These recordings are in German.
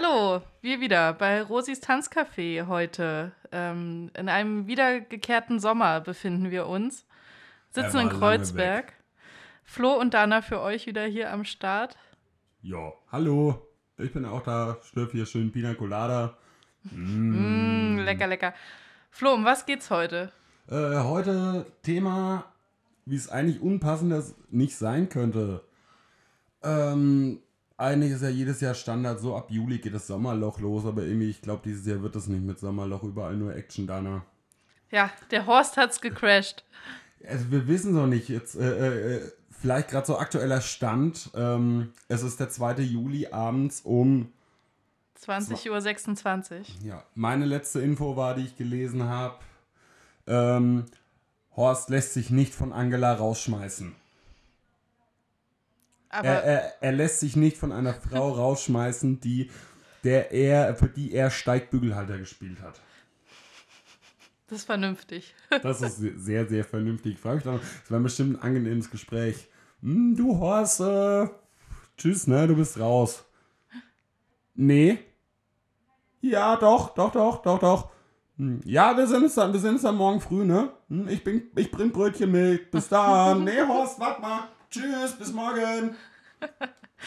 Hallo, wir wieder bei Rosis Tanzcafé heute. Ähm, in einem wiedergekehrten Sommer befinden wir uns. Sitzen in Kreuzberg. Flo und Dana für euch wieder hier am Start. Ja, hallo. Ich bin auch da. Schlürf hier schön Pina Colada. Mm. Mm, lecker, lecker. Flo, um was geht's heute? Äh, heute Thema, wie es eigentlich unpassender nicht sein könnte. Ähm, eigentlich ist ja jedes Jahr Standard, so ab Juli geht das Sommerloch los, aber irgendwie, ich glaube, dieses Jahr wird das nicht mit Sommerloch, überall nur Action, Dana. Ja, der Horst hat's gecrashed. Also wir wissen noch nicht, jetzt äh, äh, vielleicht gerade so aktueller Stand. Ähm, es ist der 2. Juli abends um 20.26 Uhr. Ja, meine letzte Info war, die ich gelesen habe, ähm, Horst lässt sich nicht von Angela rausschmeißen. Er, er, er, lässt sich nicht von einer Frau rausschmeißen, die, der er, für die er Steigbügelhalter gespielt hat. Das ist vernünftig. Das ist sehr, sehr vernünftig. Frage mich dann, es war bestimmt ein angenehmes Gespräch. Hm, du Horst, äh, tschüss, ne, du bist raus. Nee. Ja, doch, doch, doch, doch, doch. Hm, ja, wir sind es dann, wir sind es dann morgen früh, ne? Hm, ich, bin, ich bring Brötchen mit. Bis dann. nee, Horst, warte mal. Tschüss, bis morgen.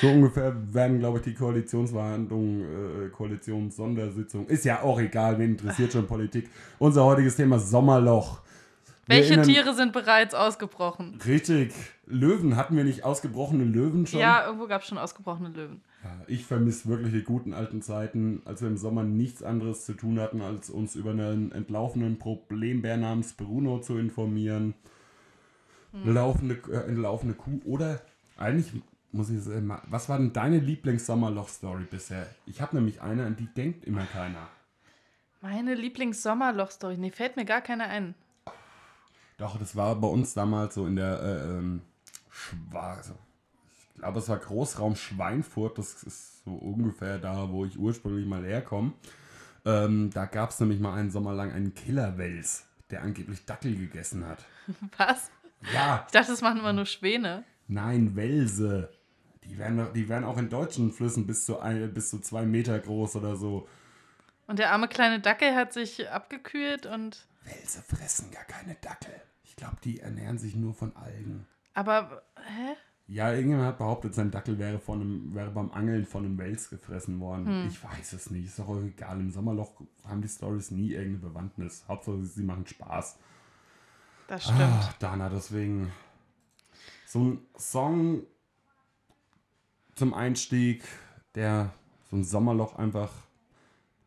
So ungefähr werden, glaube ich, die Koalitionsverhandlungen, äh, Koalitionssondersitzung. Ist ja auch egal, wen interessiert schon Politik. Unser heutiges Thema Sommerloch. Welche erinnern, Tiere sind bereits ausgebrochen? Richtig. Löwen. Hatten wir nicht ausgebrochene Löwen schon? Ja, irgendwo gab es schon ausgebrochene Löwen. Ich vermisse wirklich die guten alten Zeiten, als wir im Sommer nichts anderes zu tun hatten, als uns über einen entlaufenen Problembär namens Bruno zu informieren. Hm. Eine, laufende, äh, eine laufende Kuh. Oder eigentlich muss ich sagen, was war denn deine Lieblings-Sommerloch-Story bisher? Ich habe nämlich eine, an die denkt immer keiner. Meine Lieblings-Sommerloch-Story? Nee, fällt mir gar keine ein. Doch, das war bei uns damals so in der äh, ähm, also, ich glaube, es war Großraum Schweinfurt, das ist so ungefähr da, wo ich ursprünglich mal herkomme. Ähm, da gab es nämlich mal einen Sommer lang einen Killerwels, der angeblich Dackel gegessen hat. Was? Ja. Ich dachte, das machen immer nur Schwäne. Nein, Welse. Die werden, die werden auch in deutschen Flüssen bis zu, ein, bis zu zwei Meter groß oder so. Und der arme kleine Dackel hat sich abgekühlt und. Welse fressen gar keine Dackel. Ich glaube, die ernähren sich nur von Algen. Aber, hä? Ja, irgendjemand hat behauptet, sein Dackel wäre, von einem, wäre beim Angeln von einem Wels gefressen worden. Hm. Ich weiß es nicht. Ist doch auch egal. Im Sommerloch haben die Stories nie irgendeine Bewandtnis. Hauptsache, sie machen Spaß. Das stimmt. Ah, Dana, deswegen so ein Song zum Einstieg, der so ein Sommerloch einfach.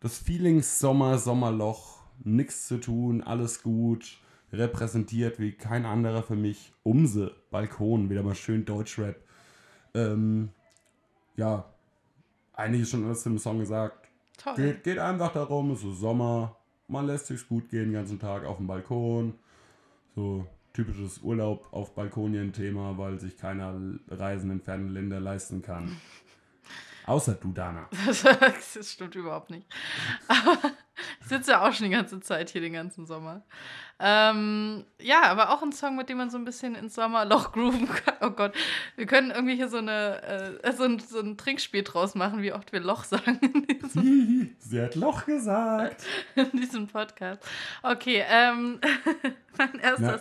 Das Feeling Sommer, Sommerloch, nichts zu tun, alles gut repräsentiert wie kein anderer für mich. Umse, Balkon, wieder mal schön Deutschrap. Ähm, ja, eigentlich ist schon alles im Song gesagt. Toll. Geht, geht einfach darum, es ist Sommer, man lässt sich's gut gehen den ganzen Tag auf dem Balkon. So typisches Urlaub auf Balkonien-Thema, weil sich keiner Reisen in ferne Länder leisten kann. Außer du, Dana. das stimmt überhaupt nicht. Aber ich sitze ja auch schon die ganze Zeit hier, den ganzen Sommer. Ähm, ja, aber auch ein Song, mit dem man so ein bisschen ins Sommerloch grooven kann. Oh Gott, wir können irgendwie hier so, eine, äh, so, ein, so ein Trinkspiel draus machen, wie oft wir Loch sagen. Sie hat Loch gesagt. In diesem Podcast. Okay, ähm, mein erster,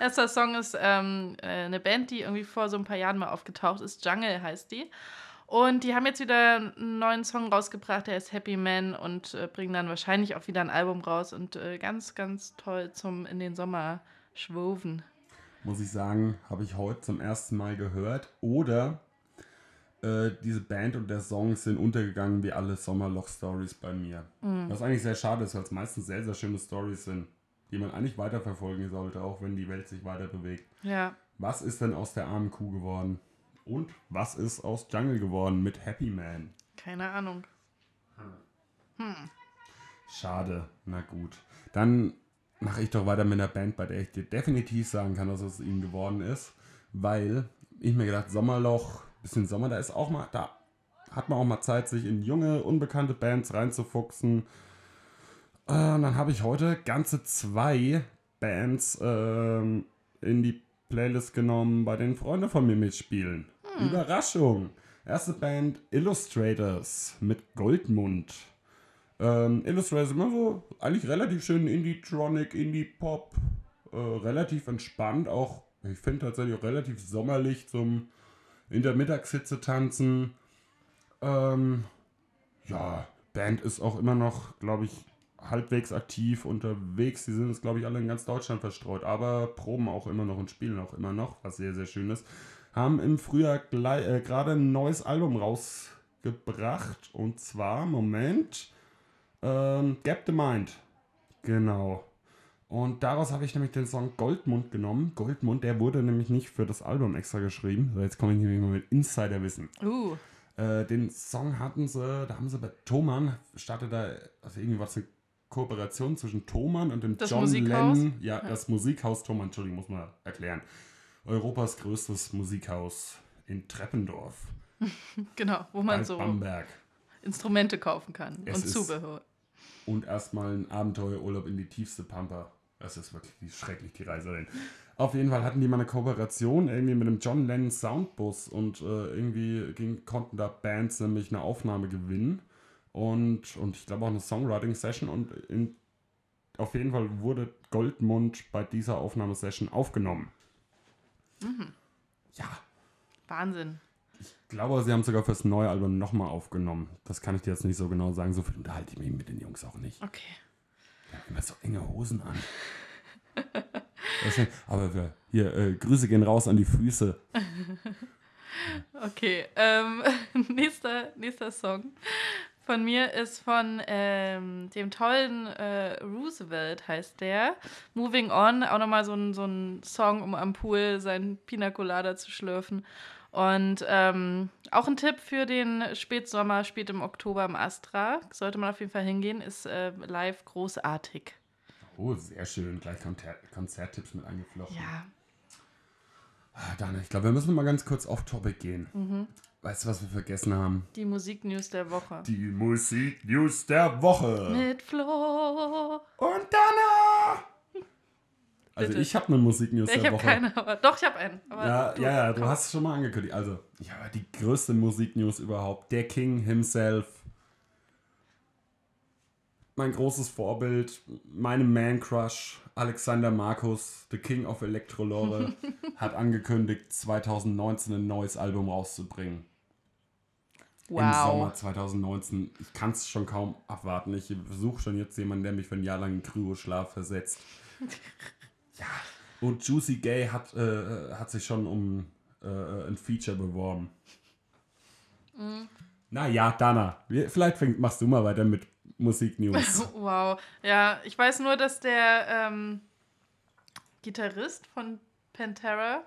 erster Song ist ähm, äh, eine Band, die irgendwie vor so ein paar Jahren mal aufgetaucht ist. Jungle heißt die. Und die haben jetzt wieder einen neuen Song rausgebracht, der ist Happy Man und äh, bringen dann wahrscheinlich auch wieder ein Album raus und äh, ganz, ganz toll zum in den Sommer schwoven. Muss ich sagen, habe ich heute zum ersten Mal gehört. Oder äh, diese Band und der Song sind untergegangen wie alle Sommerloch-Stories bei mir. Mhm. Was eigentlich sehr schade ist, weil es meistens sehr, sehr schöne Stories sind, die man eigentlich weiterverfolgen sollte, auch wenn die Welt sich weiter bewegt. Ja. Was ist denn aus der armen Kuh geworden? Und was ist aus Jungle geworden mit Happy Man? Keine Ahnung. Hm. Schade, na gut. Dann mache ich doch weiter mit einer Band, bei der ich dir definitiv sagen kann, dass es ihnen geworden ist, weil ich mir gedacht, Sommerloch, bisschen Sommer, da ist auch mal, da hat man auch mal Zeit, sich in junge, unbekannte Bands reinzufuchsen. Äh, und dann habe ich heute ganze zwei Bands ähm, in die Playlist genommen, bei denen Freunde von mir mitspielen. Hm. Überraschung. Erste Band Illustrators mit Goldmund. Ähm, Illustrators immer so eigentlich relativ schön Indie-Tronic, Indie-Pop. Äh, relativ entspannt, auch ich finde tatsächlich auch relativ sommerlich zum in der Mittagshitze tanzen. Ähm, ja, Band ist auch immer noch, glaube ich, halbwegs aktiv unterwegs. Die sind jetzt, glaube ich, alle in ganz Deutschland verstreut, aber proben auch immer noch und spielen auch immer noch, was sehr, sehr schön ist. Haben im Frühjahr äh, gerade ein neues Album rausgebracht und zwar, Moment, ähm, Gap the Mind. Genau. Und daraus habe ich nämlich den Song Goldmund genommen. Goldmund, der wurde nämlich nicht für das Album extra geschrieben. So, jetzt komme ich nämlich mal mit Insiderwissen. Uh. Äh, den Song hatten sie, da haben sie bei Thomann, startet da, also irgendwie was eine Kooperation zwischen Thomann und dem das John Musikhaus? Lennon. Ja, ja, das Musikhaus Thomann, Entschuldigung, muss man erklären. Europas größtes Musikhaus in Treppendorf. genau, wo man so Bamberg. Instrumente kaufen kann es und Zubehör. Und erstmal ein Abenteuerurlaub in die tiefste Pampa. Das ist wirklich schrecklich, die Reise dahin. Auf jeden Fall hatten die mal eine Kooperation irgendwie mit dem John Lennon Soundbus und äh, irgendwie ging, konnten da Bands nämlich eine Aufnahme gewinnen und, und ich glaube auch eine Songwriting-Session und in, auf jeden Fall wurde Goldmund bei dieser Aufnahmesession aufgenommen. Mhm. Ja. Wahnsinn. Ich glaube, sie haben sogar fürs neue Album nochmal aufgenommen. Das kann ich dir jetzt nicht so genau sagen. So viel unterhalte ich mich mit den Jungs auch nicht. Okay. Die haben immer so enge Hosen an. aber wir, hier, äh, Grüße gehen raus an die Füße. okay, ähm, nächster, nächster Song von mir ist von ähm, dem tollen äh, Roosevelt, heißt der. Moving On, auch nochmal so ein, so ein Song, um am Pool seinen Pina Colada zu schlürfen. Und ähm, auch ein Tipp für den Spätsommer, spät im Oktober im Astra. Sollte man auf jeden Fall hingehen, ist äh, live großartig. Oh, sehr schön. Gleich Konzer Konzerttipps mit eingeflochten. Ja. Ah, Dana, ich glaube, wir müssen mal ganz kurz off Topic gehen. Mhm. Weißt du, was wir vergessen haben? Die Musiknews der Woche. Die Musiknews der Woche. Mit Flo. Und Dana. Also ich habe eine Musiknews der Woche. Ich habe keine, aber doch, ich habe einen. ja, du, ja, du hast es schon mal angekündigt. Also, ja, die größte Musiknews überhaupt. Der King himself. Mein großes Vorbild, meine Man-Crush, Alexander Markus, The King of Electrolore, hat angekündigt, 2019 ein neues Album rauszubringen. Wow. Im Sommer 2019. Ich kann es schon kaum abwarten. Ich suche schon jetzt jemanden, der mich für ein Jahr lang in Kryoschlaf versetzt. ja. Und Juicy Gay hat, äh, hat sich schon um äh, ein Feature beworben. Mhm. Naja, Dana, vielleicht fäng, machst du mal weiter mit Musiknews. wow. Ja, ich weiß nur, dass der ähm, Gitarrist von Pantera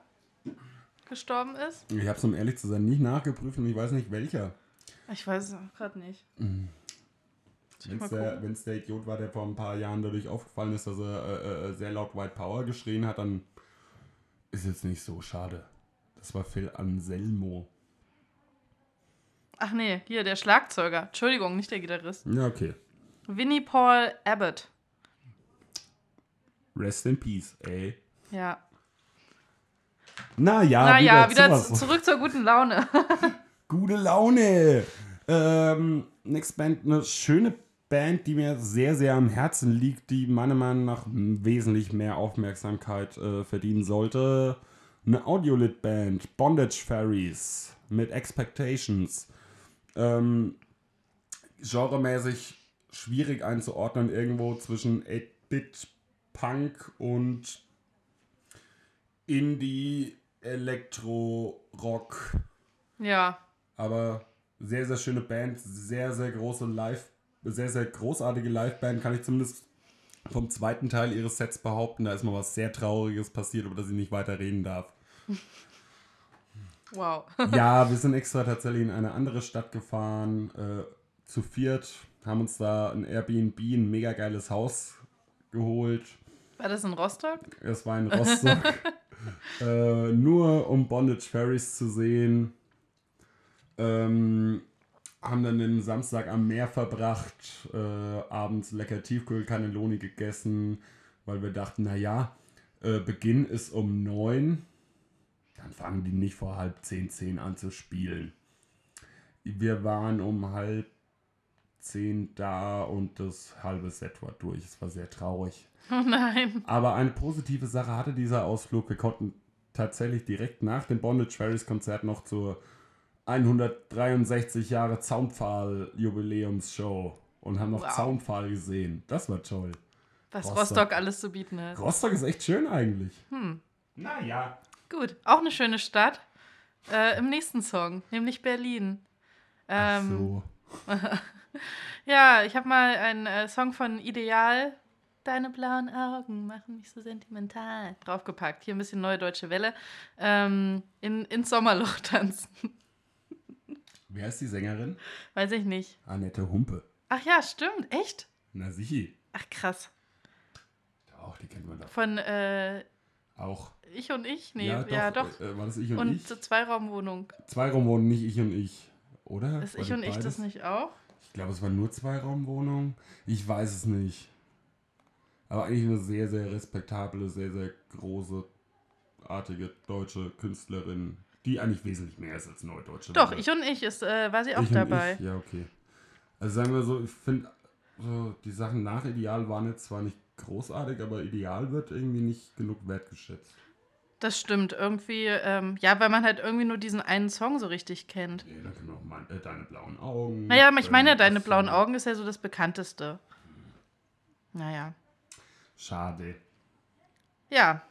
gestorben ist. Ich habe es, um ehrlich zu sein, nicht nachgeprüft und ich weiß nicht welcher. Ich weiß es gerade nicht. Mhm. Wenn es der, der, Idiot war, der vor ein paar Jahren dadurch aufgefallen ist, dass er äh, äh, sehr laut White Power geschrien hat, dann ist jetzt nicht so schade. Das war Phil Anselmo. Ach nee, hier, der Schlagzeuger. Entschuldigung, nicht der Gitarrist. Ja, okay. Winnie Paul Abbott. Rest in Peace, ey. Ja. Naja, naja wieder, wieder zurück zur guten Laune. Gute Laune. Ähm, Next Band, eine schöne Band, die mir sehr, sehr am Herzen liegt, die meiner Meinung nach wesentlich mehr Aufmerksamkeit äh, verdienen sollte. Eine Audiolit-Band, Bondage Fairies mit Expectations. Ähm, genremäßig schwierig einzuordnen, irgendwo zwischen 8-Bit, Punk und Indie, Elektro, Rock. Ja. Aber sehr, sehr schöne Band, sehr, sehr große Live, sehr, sehr großartige Liveband, kann ich zumindest vom zweiten Teil ihres Sets behaupten. Da ist mal was sehr Trauriges passiert, über das ich nicht weiter reden darf. Wow. ja, wir sind extra tatsächlich in eine andere Stadt gefahren, äh, zu viert, haben uns da ein Airbnb, ein mega geiles Haus geholt. War das in Rostock? Es war in Rostock. äh, nur um Bondage Ferries zu sehen. Ähm, haben dann den Samstag am Meer verbracht, äh, abends lecker Tiefkühlcannelloni gegessen, weil wir dachten, naja, äh, Beginn ist um neun, dann fangen die nicht vor halb zehn, zehn an zu spielen. wir waren um halb zehn da und das halbe Set war durch. Es war sehr traurig. Oh nein. Aber eine positive Sache hatte dieser Ausflug. Wir konnten tatsächlich direkt nach dem Bondage Ferries Konzert noch zur 163 Jahre Zaunpfahl Jubiläumsshow und haben noch Wow. Zaunpfahl gesehen. Das war toll. Was Rostock. Rostock, alles zu bieten hat. Rostock ist echt schön eigentlich. Hm. Naja. Gut, auch eine schöne Stadt. Äh, Im nächsten Song, nämlich Berlin. Ähm, so. Ja, ich habe mal einen äh, Song von Ideal, Deine blauen Augen machen mich so sentimental, draufgepackt. Hier ein bisschen neue deutsche Welle. Ähm, in, ins Sommerloch tanzen. Wer ist die Sängerin? Weiß ich nicht. Annette Humpe. Ach ja, stimmt. Echt? Na sichi. Ach krass. Auch, die kennt man doch. Von äh, Auch. Ich und ich? Nee, ja doch. Äh, war das ich und, Und ich? zur Zweiraumwohnung. Zweiraumwohnung, nicht ich und ich. Oder? Ist War ich und ich das beides? nicht auch? Ich glaube, es war nur Zweiraumwohnung. Ich weiß es nicht. Aber eigentlich eine sehr, sehr respektable, sehr, sehr große, artige deutsche Künstlerin, die eigentlich wesentlich mehr ist als Neudeutsche. Doch, Welle. ich und ich ist, äh, war sie auch Ich und dabei. Ich, ja, okay. Also sagen wir so, ich finde, so, die Sachen nach Ideal waren jetzt zwar nicht großartig, aber Ideal wird irgendwie nicht genug wertgeschätzt. Das stimmt. Irgendwie, ähm, ja, weil man halt irgendwie nur diesen einen Song so richtig kennt. Nee, dann können wir auch mal, äh, deine blauen Augen. Naja, aber ich meine, ähm, deine blauen Augen ist ja so das bekannteste. Naja. Schade. Ja,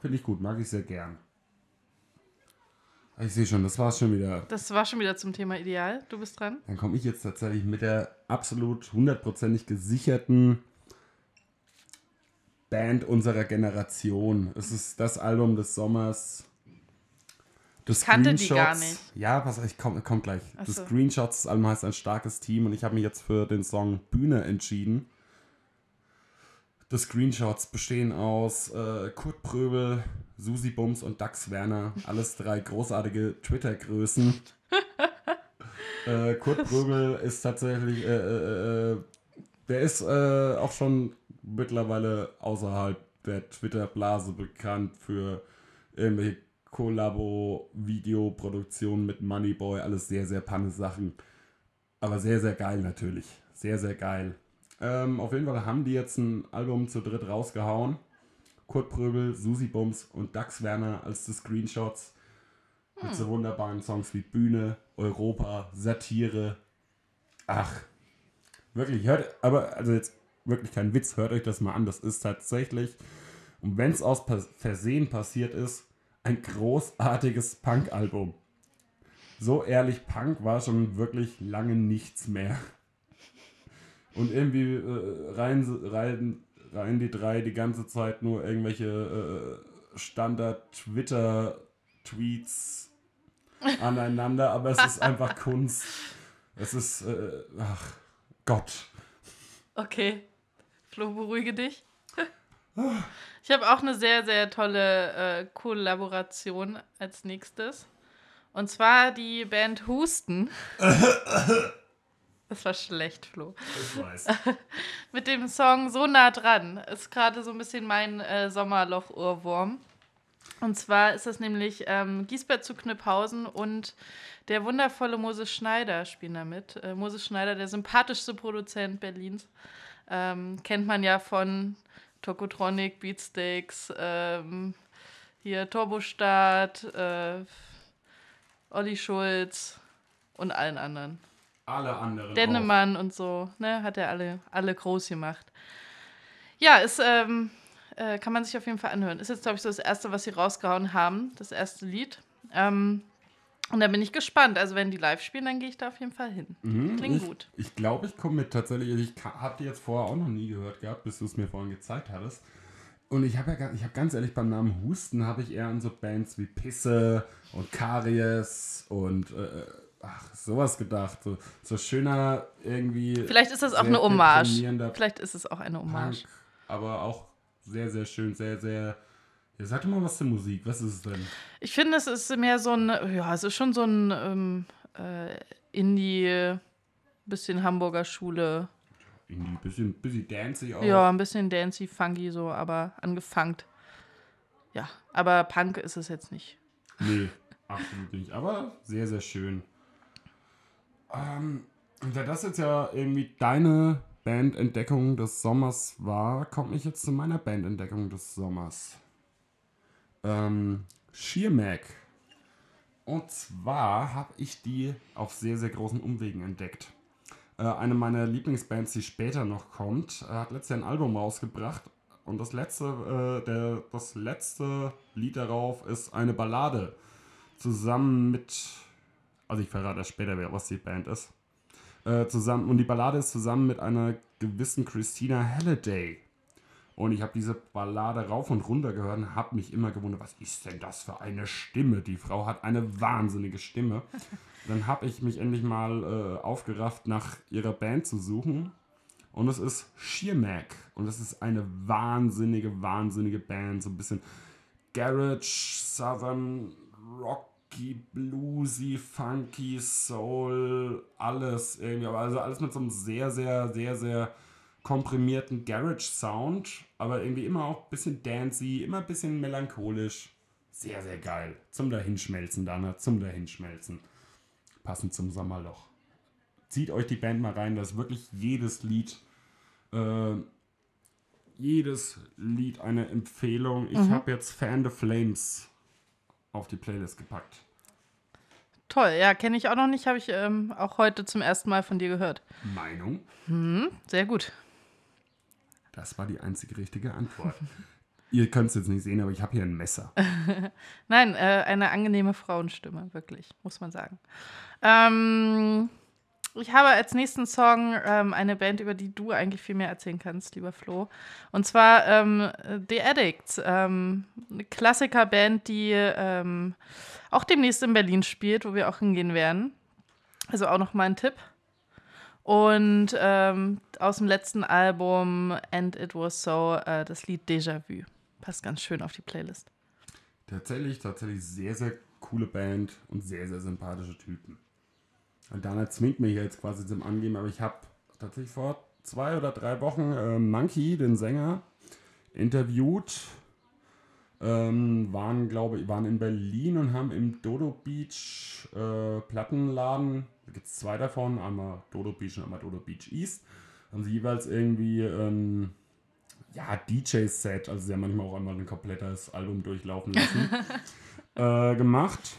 Finde ich gut, mag ich sehr gern. Ich sehe schon, das war's schon wieder. das war schon wieder zum Thema Ideal. Du bist dran. Dann komme ich jetzt tatsächlich mit der absolut hundertprozentig gesicherten Band unserer Generation. Es ist das Album des Sommers. Das kannte die gar nicht. Ja, pass ich komme komm gleich. Ach Das so. Screenshots, das Album heißt ein starkes Team und ich habe mich jetzt für den Song Bühne entschieden. Die Screenshots bestehen aus äh, Kurt Pröbel, Susi Bums und Dax Werner. Alles drei großartige Twitter-Größen. äh, Kurt Pröbel ist tatsächlich, äh, äh, äh, der ist äh, auch schon mittlerweile außerhalb der Twitter-Blase bekannt für irgendwelche Kollabo-Videoproduktionen mit Moneyboy. Alles sehr, sehr panne Sachen. Aber sehr, sehr geil natürlich. Sehr, sehr geil. Ähm, auf jeden Fall haben die jetzt ein Album zu dritt rausgehauen. Kurt Pröbel, Susi Bums und Dax Werner als die Screenshots. Mit so wunderbaren Songs wie Bühne, Europa, Satire. Ach, wirklich, hört, aber also jetzt wirklich kein Witz, hört euch das mal an. Das ist tatsächlich, und wenn es aus Versehen passiert ist, ein großartiges Punk-Album. So ehrlich, Punk war schon wirklich lange nichts mehr. Und irgendwie äh, rein, rein, rein die drei die ganze Zeit nur irgendwelche äh, Standard-Twitter-Tweets aneinander, aber es ist einfach Kunst. Es ist, äh, ach Gott. Okay. Flo, beruhige dich. Ich habe auch eine sehr, sehr tolle äh, Kollaboration als nächstes. Und zwar die Band Husten. Das war schlecht, Flo. Ich weiß. Mit dem Song So nah dran. Ist gerade so ein bisschen mein äh, Sommerloch-Ohrwurm. Und zwar ist das nämlich ähm, Giesbert zu Knüpphausen und der wundervolle Moses Schneider spielen da mit. Äh, Moses Schneider, der sympathischste Produzent Berlins. Ähm, kennt man ja von Tokotronic, Beatsteaks, ähm, hier Turbostart, äh, Olli Schulz und allen anderen. Alle anderen. auch. Dennemann und so, ne, hat er alle, alle groß gemacht. Ja, ist, ähm, äh, kann man sich auf jeden Fall anhören. Ist jetzt, glaube ich, so das erste, was sie rausgehauen haben, das erste Lied. Ähm, und da bin ich gespannt. Also, wenn die live spielen, dann gehe ich da auf jeden Fall hin. Mhm, Klingt ich, gut. Ich glaube, ich komme mit tatsächlich. Ich habe die jetzt vorher auch noch nie gehört gehabt, bis du es mir vorhin gezeigt hattest. Und ich habe ja, ich habe ganz ehrlich beim Namen Husten habe ich eher an so Bands wie Pisse und Karies und äh, ach sowas gedacht. So, so schöner irgendwie. Vielleicht ist das auch eine Hommage. Vielleicht ist es auch eine Hommage. Punk, aber auch sehr sehr schön, sehr sehr. Ja, sag doch mal was zur Musik. Was ist es denn? Ich finde, es ist mehr so ein, ja, es ist schon so ein ähm, äh, Indie, bisschen Hamburger Schule. Irgendwie bisschen, bisschen dancy auch. Ja, ein bisschen dancey, funky so, aber angefangen. Ja, aber Punk ist es jetzt nicht. Nee. Absolut nicht. Aber sehr, sehr schön. Ähm, da das jetzt ja irgendwie deine Bandentdeckung des Sommers war, komme ich jetzt zu meiner Bandentdeckung des Sommers. Ähm, Mac. Und zwar habe ich die auf sehr, sehr großen Umwegen entdeckt. Äh, eine meiner Lieblingsbands, die später noch kommt, äh, hat letztes Jahr ein Album rausgebracht. Und das letzte, äh, der, das letzte Lied darauf ist eine Ballade. Zusammen mit. Also ich verrate erst später, was die Band ist. Äh, zusammen, und die Ballade ist zusammen mit einer gewissen Christina Halliday. Und ich habe diese Ballade rauf und runter gehört und habe mich immer gewundert, was ist denn das für eine Stimme? Die Frau hat eine wahnsinnige Stimme. Dann habe ich mich endlich mal äh, aufgerafft, nach ihrer Band zu suchen. Und es ist Sheermack. Und es ist eine wahnsinnige, wahnsinnige Band. So ein bisschen Garage, Southern, Rocky, Bluesy, Funky, Soul, alles irgendwie. Aber also alles mit so einem sehr, sehr, sehr, sehr komprimierten Garage-Sound, aber irgendwie immer auch ein bisschen dancey, immer ein bisschen melancholisch. Sehr, sehr geil. Zum Dahinschmelzen, Dana, zum Dahinschmelzen. Passend zum Sommerloch. Zieht euch die Band mal rein, da ist wirklich jedes Lied, äh, jedes Lied eine Empfehlung. Ich mhm. habe jetzt Fan the Flames auf die Playlist gepackt. Toll, ja, kenne ich auch noch nicht, habe ich ähm, auch heute zum ersten Mal von dir gehört. Meinung? Hm, sehr gut. Das war die einzige richtige Antwort. Ihr könnt es jetzt nicht sehen, aber ich habe hier ein Messer. Nein, äh, eine angenehme Frauenstimme, wirklich, muss man sagen. Ähm, ich habe als nächsten Song ähm, eine Band, über die du eigentlich viel mehr erzählen kannst, lieber Flo. Und zwar ähm, The Addicts, ähm, eine Klassikerband, die ähm, auch demnächst in Berlin spielt, wo wir auch hingehen werden. Also auch noch mal ein Tipp. Und ähm, aus dem letzten Album And It Was So äh, das Lied Déjà Vu. Passt ganz schön auf die Playlist. Tatsächlich, tatsächlich sehr, sehr coole Band und sehr, sehr sympathische Typen. Und Dana zwingt mich jetzt quasi zum Angeben, aber ich habe tatsächlich vor zwei oder drei Wochen äh, Monkey, den Sänger, interviewt. Ähm, waren, glaube ich, waren in Berlin und haben im Dodo Beach äh, Plattenladen da gibt es zwei davon, einmal Dodo Beach und einmal Dodo Beach East. Haben sie jeweils irgendwie ein ja, DJ-Set, also sie haben manchmal auch einmal ein komplettes Album durchlaufen lassen, äh, gemacht.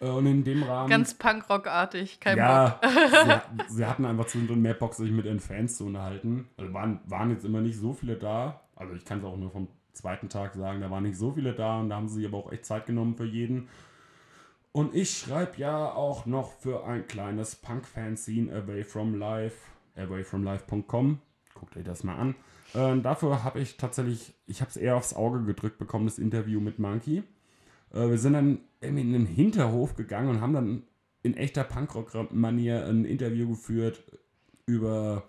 Äh, und in dem Rahmen. Ganz Punkrock-artig, kein ja, Bock. sie, sie, hatten einfach zwischendrin mehr Bock, sich mit ihren Fans zu unterhalten. Also waren, waren jetzt immer nicht so viele da. Also ich kann es auch nur vom zweiten Tag sagen, da waren nicht so viele da und da haben sie sich aber auch echt Zeit genommen für jeden. Und ich schreibe ja auch noch für ein kleines Punk-Fanzine Away From Life, awayfromlife.com. Guckt euch das mal an. Äh, dafür habe ich tatsächlich, ich habe es eher aufs Auge gedrückt bekommen, das Interview mit Monkey. Äh, wir sind dann irgendwie in den Hinterhof gegangen und haben dann in echter Punkrock-Manier ein Interview geführt über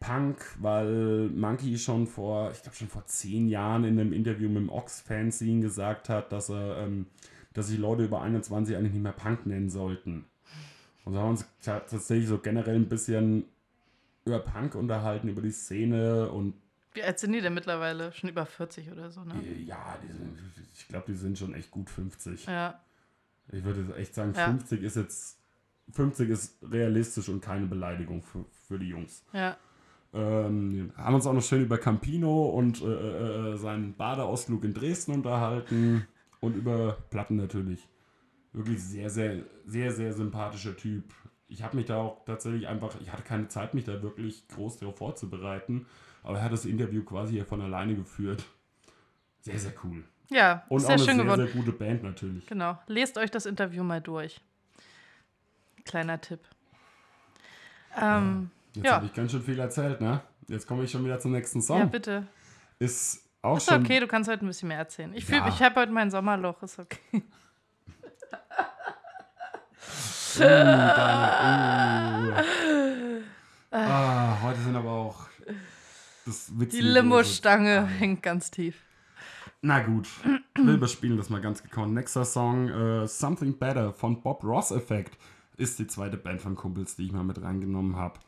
Punk, weil Monkey schon vor, ich glaube schon vor zehn Jahren in einem Interview mit dem Ox-Fanzine gesagt hat, dass er ähm, dass sich Leute über 21 eigentlich nicht mehr Punk nennen sollten. Und so haben wir uns tatsächlich so generell ein bisschen über Punk unterhalten, über die Szene und. Wie alt sind die denn mittlerweile? Schon über 40 oder so, ne? Ja, sind, ich glaube, die sind schon echt gut 50. Ja. Ich würde echt sagen, ja. 50 ist jetzt. 50 ist realistisch und keine Beleidigung für, für die Jungs. Ja. Ähm, haben uns auch noch schön über Campino und äh, äh, äh seinen Badeausflug in Dresden unterhalten und über Platten natürlich. Wirklich sehr, sehr, sehr, sehr sympathischer Typ. Ich habe mich da auch tatsächlich einfach, ich hatte keine Zeit, mich da wirklich groß darauf vorzubereiten, aber er hat das Interview quasi hier von alleine geführt. Sehr, sehr cool. Ja, und auch eine sehr, geworden. sehr gute Band natürlich. Genau. Lest euch das Interview mal durch. Kleiner Tipp. Ähm, ja. Jetzt ja. habe ich ganz schön viel erzählt, ne? Jetzt komme ich schon wieder zum nächsten Song. Ja, bitte. Ist auch ist okay, du kannst heute ein bisschen mehr erzählen. Ich, ja. ich habe heute mein Sommerloch, ist okay. uh, deine, uh. ah, heute sind aber auch Die Limo-Stange hängt ganz tief. Na gut, wir überspielen das mal ganz gekonnt. Nächster Song, uh, Something Better von Bob Ross Effect, ist die zweite Band von Kumpels, die ich mal mit reingenommen habe.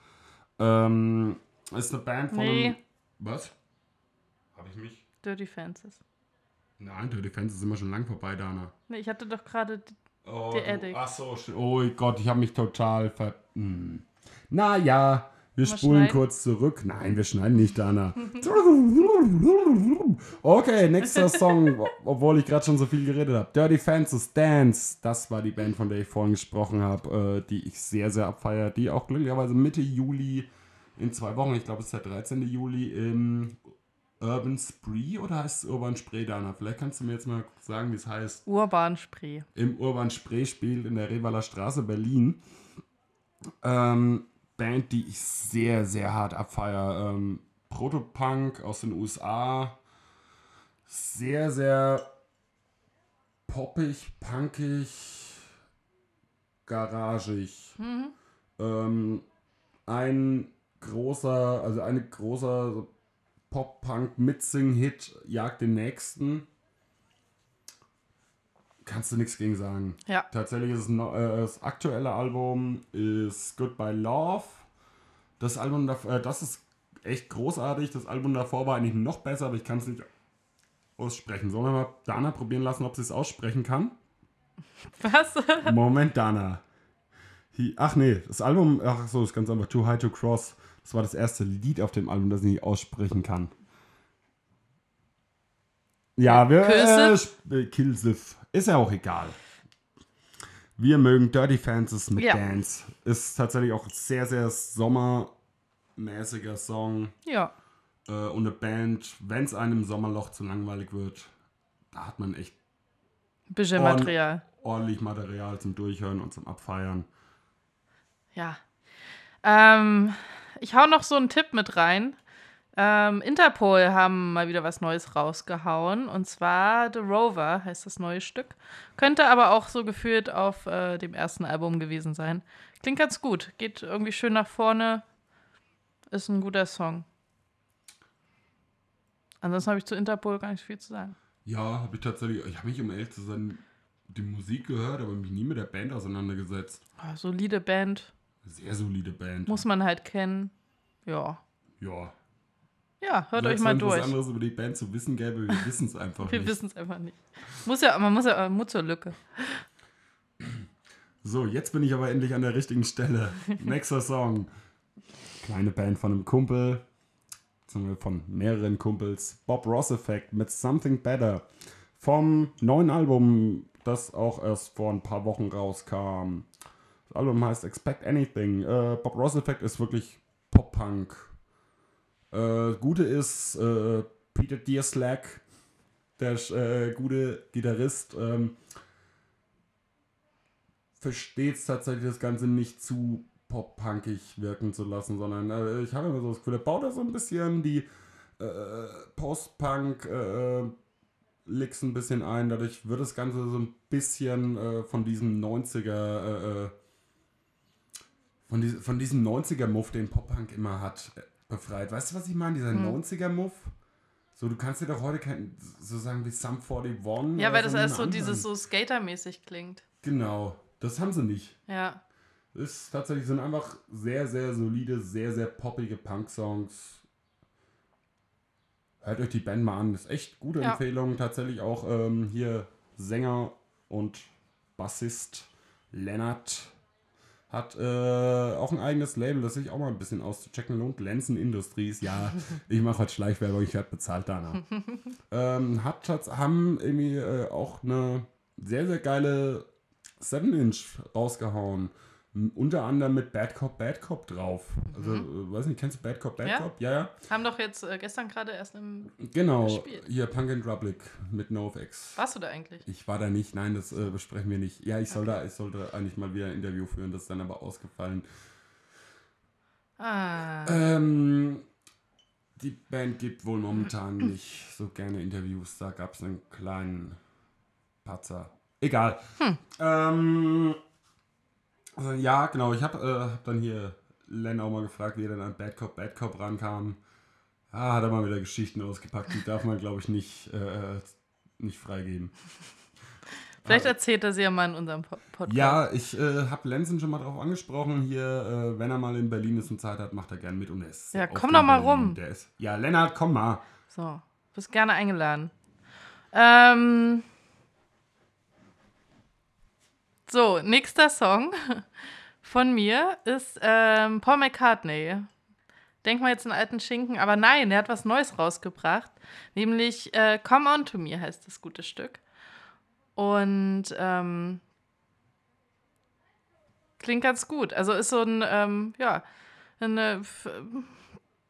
Ähm, ist eine Band von nee. einem. Was? Habe ich mich? Dirty Fences. Nein, Dirty Fancy sind wir schon lang vorbei, Dana. Nee, ich hatte doch gerade. Oh, Die Addict. Ach so, oh Gott, ich habe mich total ver... Hm. Naja, wir Mal spulen schneiden? kurz zurück. Nein, wir schneiden nicht, Dana. okay, nächster Song, obwohl ich gerade schon so viel geredet habe. Dirty Fences Dance, das war die Band, von der ich vorhin gesprochen habe, äh, die ich sehr, sehr abfeiere, die auch glücklicherweise Mitte Juli in zwei Wochen, ich glaube es ist der 13. Juli, im Urban Spree oder heißt es Urban Spree, Dana? Vielleicht kannst du mir jetzt mal sagen, wie es heißt Urban Spree. im Urban Spree spielt in der Revaler Straße Berlin. Ähm, Band, die ich sehr, sehr hart abfeier. Ähm, Protopunk aus den USA. Sehr, sehr poppig, punkig, garagig. Ähm, ein großer, also ein großer Pop-Punk-Mitsing-Hit jagt den nächsten. Kannst du nichts gegen sagen. Ja. Tatsächlich ist es no, äh, das aktuelle Album ist Goodbye Love. Das Album dav- äh, das ist echt großartig. Das Album davor war eigentlich noch besser, aber ich kann es nicht aussprechen. Sollen wir mal Dana probieren lassen, ob sie es aussprechen kann? Was? Moment, Dana. Hi- Ach nee, das Album, ach so, ist ganz einfach Too High to Cross. Das war das erste Lied auf dem Album, das ich nicht aussprechen kann. Ja, wir. Äh, Kilsif. Ist ja auch egal. Wir mögen Dirty Fancies mit Ja. Dance. Ist tatsächlich auch ein sehr, sehr sommermäßiger Song. ja. Äh, und eine Band, wenn es einem Sommerloch zu langweilig wird, da hat man echt Bisschen Ordn- Material. ordentlich Material zum Durchhören und zum Abfeiern. Ja. Ähm, ich hau noch so einen Tipp mit rein. Ähm, Interpol haben mal wieder was Neues rausgehauen. Und zwar The Rover heißt das neue Stück. Könnte aber auch so gefühlt auf äh, dem ersten Album gewesen sein. Klingt ganz gut. Geht irgendwie schön nach vorne. Ist ein guter Song. Ansonsten habe ich zu Interpol gar nicht viel zu sagen. Ja, habe ich tatsächlich, ich habe mich um ehrlich zu sein, die Musik gehört, aber mich nie mit der Band auseinandergesetzt. Ah, solide Band. Sehr solide Band. Muss man halt kennen. Ja. ja. Ja, hört Selbst euch mal wenn es was durch. anderes über die Band zu wissen gäbe, wir wissen es einfach Wir nicht. wissen es einfach nicht. Muss ja, man muss ja Mut zur Lücke. So, jetzt bin ich aber endlich an der richtigen Stelle. Nächster Song. Kleine Band von einem Kumpel, beziehungsweise von mehreren Kumpels. Bob Ross Effect mit Something Better. Vom neuen Album, das auch erst vor ein paar Wochen rauskam. Das Album heißt Expect Anything. Äh, Bob Ross Effect ist wirklich Pop-Punk. Äh, Gute ist äh, Peter Deerslack, der äh, gute Gitarrist. Ähm, versteht es tatsächlich, das Ganze nicht zu pop-punkig wirken zu lassen, sondern äh, ich habe immer so das Gefühl, er baut da so ein bisschen die äh, Post-Punk äh, Licks ein bisschen ein. Dadurch wird das Ganze so ein bisschen äh, von diesem 90er äh, äh, von, dies, von diesem 90er-Muff, den Pop-Punk immer hat, befreit. Weißt du, was ich meine? Dieser Hm. 90er-Muff? So, du kannst dir doch heute kein, so sagen wie Sum 41. Ja, weil das so erst so einen dieses anderen. so Skatermäßig klingt. Genau, das haben sie nicht. Ja. Ist tatsächlich sind einfach sehr, sehr solide, sehr, sehr poppige Punk-Songs. Hört euch die Band mal an, ist echt gute Ja. Empfehlung. Tatsächlich auch ähm, hier Sänger und Bassist Lennart hat äh, auch ein eigenes Label, das sich auch mal ein bisschen auszuchecken lohnt. Lenzen Industries, ja, ich mache heute Schleichwerbung, ich werde bezahlt danach. ähm, hat, hat, haben irgendwie äh, auch eine sehr, sehr geile 7-Inch rausgehauen. Unter anderem mit Bad Cop, Bad Cop drauf. Also, äh, weiß nicht, kennst du Bad Cop, Bad Mhm. Ja. Cop? Ja, ja. Haben doch jetzt äh, gestern gerade erst im. Genau. Gespielt. Hier Punk and Drublic mit NoFX. Warst du da eigentlich? Ich war da nicht, nein, das äh, besprechen wir nicht. Ja, ich, soll da, ich sollte eigentlich mal wieder ein Interview führen, das ist dann aber ausgefallen. Ah. Ähm, die Band gibt wohl momentan nicht so gerne Interviews. Da gab es einen kleinen Patzer. Egal. Ähm, also, ja, genau. Ich habe äh, hab dann hier Len auch mal gefragt, wie er dann an Bad Cop, Bad Cop rankam. Ah, hat er mal wieder Geschichten ausgepackt. Die darf man, glaube ich, nicht, äh, nicht freigeben. Vielleicht Ah, erzählt er sie ja mal in unserem Po- Podcast. ja, ich äh, habe Lenzen schon mal drauf angesprochen. Hier, äh, wenn er mal in Berlin ist und Zeit hat, macht er gern mit. Und er ist Ja, komm doch mal Berlin. rum. Der ist, ja, Lennart, komm mal. So, bist gerne eingeladen. Ähm, so, nächster Song von mir ist ähm, Paul McCartney. Denk mal jetzt einen alten Schinken, aber nein, er hat was Neues rausgebracht. Nämlich äh, Come On To Me heißt das gute Stück. Und ähm, klingt ganz gut. Also ist so ein, ähm, ja, ein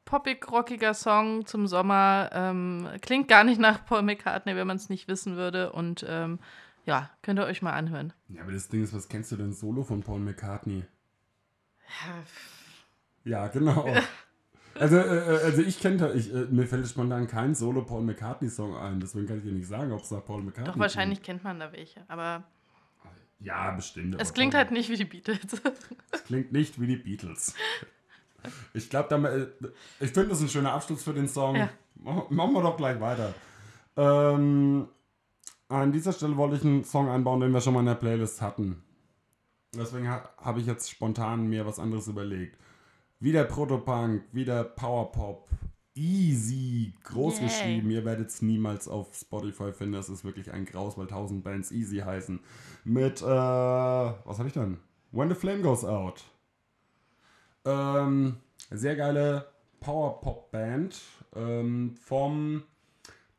poppig-rockiger Song zum Sommer. Ähm, klingt gar nicht nach Paul McCartney, wenn man es nicht wissen würde. Und ähm, ja, könnt ihr euch mal anhören. Ja, aber das Ding ist, was kennst du denn solo von Paul McCartney? Ja, genau. Also, äh, also ich kenne, ich, äh, mir fällt spontan kein Solo Paul McCartney Song ein, deswegen kann ich dir nicht sagen, ob es da Paul McCartney Doch, wahrscheinlich klingt. kennt man da welche, aber. Ja, bestimmt. Es klingt halt nicht wie die Beatles. Es klingt nicht wie die Beatles. Ich glaube, äh, ich finde das ein schöner Abschluss für den Song. Ja. Machen wir doch gleich weiter. Ähm, an dieser Stelle wollte ich einen Song einbauen, den wir schon mal in der Playlist hatten. Deswegen ha habe ich jetzt spontan mir was anderes überlegt. Wieder Protopunk, wieder Powerpop. Easy, groß yeah. geschrieben. Ihr werdet es niemals auf Spotify finden. Das ist wirklich ein Graus, weil tausend Bands Easy heißen. Mit, äh, was habe ich dann? When the Flame Goes Out. Ähm, sehr geile Powerpop-Band ähm, vom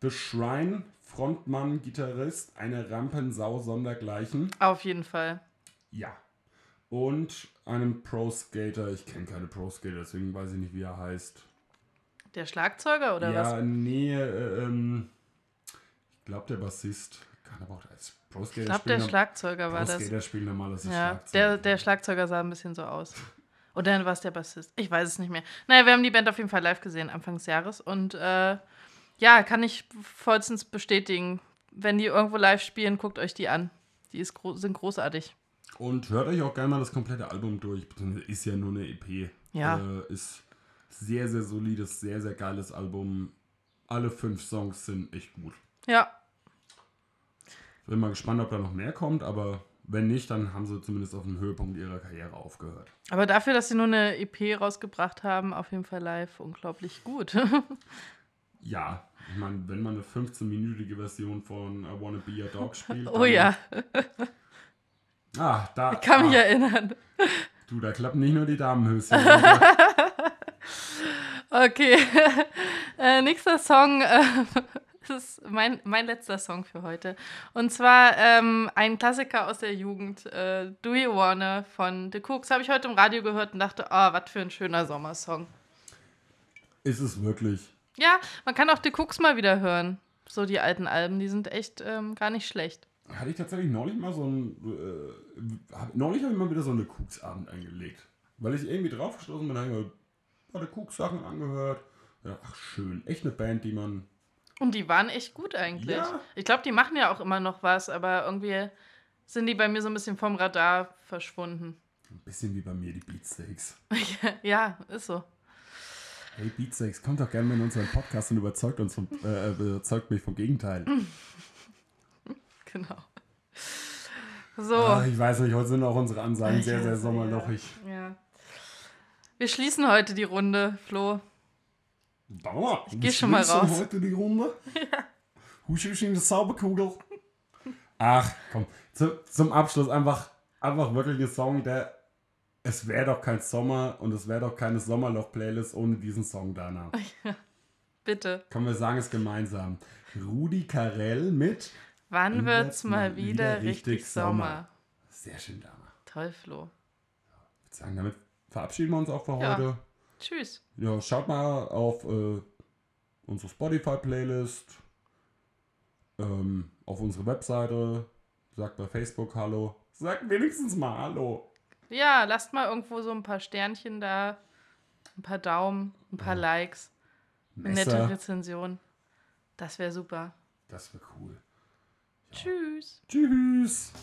The Shrine, Frontmann, Gitarrist, eine Rampensau sondergleichen. Auf jeden Fall. Ja, und einem Pro-Skater. Ich kenne keine Pro-Skater, deswegen weiß ich nicht, wie er heißt. Der Schlagzeuger oder ja, was? Ja, nee, äh, ähm, ich glaube der Bassist. Kann aber auch als Pro-Skater Ich glaube, der Schlagzeuger war das. Pro-Skater spielen normal als ja, Schlagzeuger. Der, der Schlagzeuger sah ein bisschen so aus. Oder war es der Bassist? Ich weiß es nicht mehr. Naja, wir haben die Band auf jeden Fall live gesehen, Anfang des Jahres. Und äh, ja, kann ich vollstens bestätigen. Wenn die irgendwo live spielen, guckt euch die an. Die ist gro sind großartig. Und hört euch auch gerne mal das komplette Album durch. Ist ja nur eine EP. Ja. Äh, ist sehr, sehr solides, sehr, sehr geiles Album. Alle fünf Songs sind echt gut. Ja. Bin mal gespannt, ob da noch mehr kommt, aber wenn nicht, dann haben sie zumindest auf dem Höhepunkt ihrer Karriere aufgehört. Aber dafür, dass sie nur eine EP rausgebracht haben, auf jeden Fall live unglaublich gut. ja, ich meine, wenn man eine 15-minütige Version von I Wanna Be Your Dog spielt. Oh ja. Ah, da. Ich kann ah. mich erinnern. Du, da klappen nicht nur die Damenhöschen. okay. äh, nächster Song. Äh, das ist mein, mein letzter Song für heute. Und zwar ähm, ein Klassiker aus der Jugend. Äh, Do You Wanna von The Cooks. Habe ich heute im Radio gehört und dachte, oh, was für ein schöner Sommersong. Ist es wirklich? Ja, man kann auch The Cooks mal wieder hören. So die alten Alben, die sind echt ähm, gar nicht schlecht hatte ich tatsächlich neulich mal so ein. Äh, hab, neulich habe ich mal wieder so eine Kuksabend eingelegt. Weil ich irgendwie drauf gestoßen bin, habe ich mir der Kuks-Sachen angehört. Ja, ach, schön. Echt eine Band, die man. Und die waren echt gut eigentlich. Ja. Ich glaube, die machen ja auch immer noch was, aber irgendwie sind die bei mir so ein bisschen vom Radar verschwunden. Ein bisschen wie bei mir die Beatsteaks. ja, ist so. Hey Beatsteaks, kommt doch gerne in unseren Podcast und überzeugt uns vom, äh, überzeugt mich vom Gegenteil. Genau. So. Ach, ich weiß nicht, heute sind auch unsere Ansagen sehr, sehr sommerlochig. Ja. Wir schließen heute die Runde, Flo. Dauer. Ich geh schon mal raus. heute die Runde? Ja. Husch in die Zauberkugel. Ach, komm. Zu, zum Abschluss einfach, einfach wirklich ein Song, der. Es wäre doch kein Sommer und es wäre doch keine Sommerloch-Playlist ohne diesen Song danach. Ja. Bitte. Können wir sagen es gemeinsam. Rudi Carell mit Wann wird's mal wieder, wieder richtig Sommer? Sommer? Sehr schön, Dame. Toll, Flo. Ich würde sagen, damit verabschieden wir uns auch für ja. heute. Tschüss. Ja, schaut mal auf äh, unsere Spotify-Playlist, ähm, auf unsere Webseite, sagt bei Facebook Hallo. Sagt wenigstens mal Hallo. Ja, lasst mal irgendwo so ein paar Sternchen da, ein paar Daumen, ein paar ja. Likes, eine nette Rezension. Das wäre super. Das wäre cool. Tschüss. Tschüss.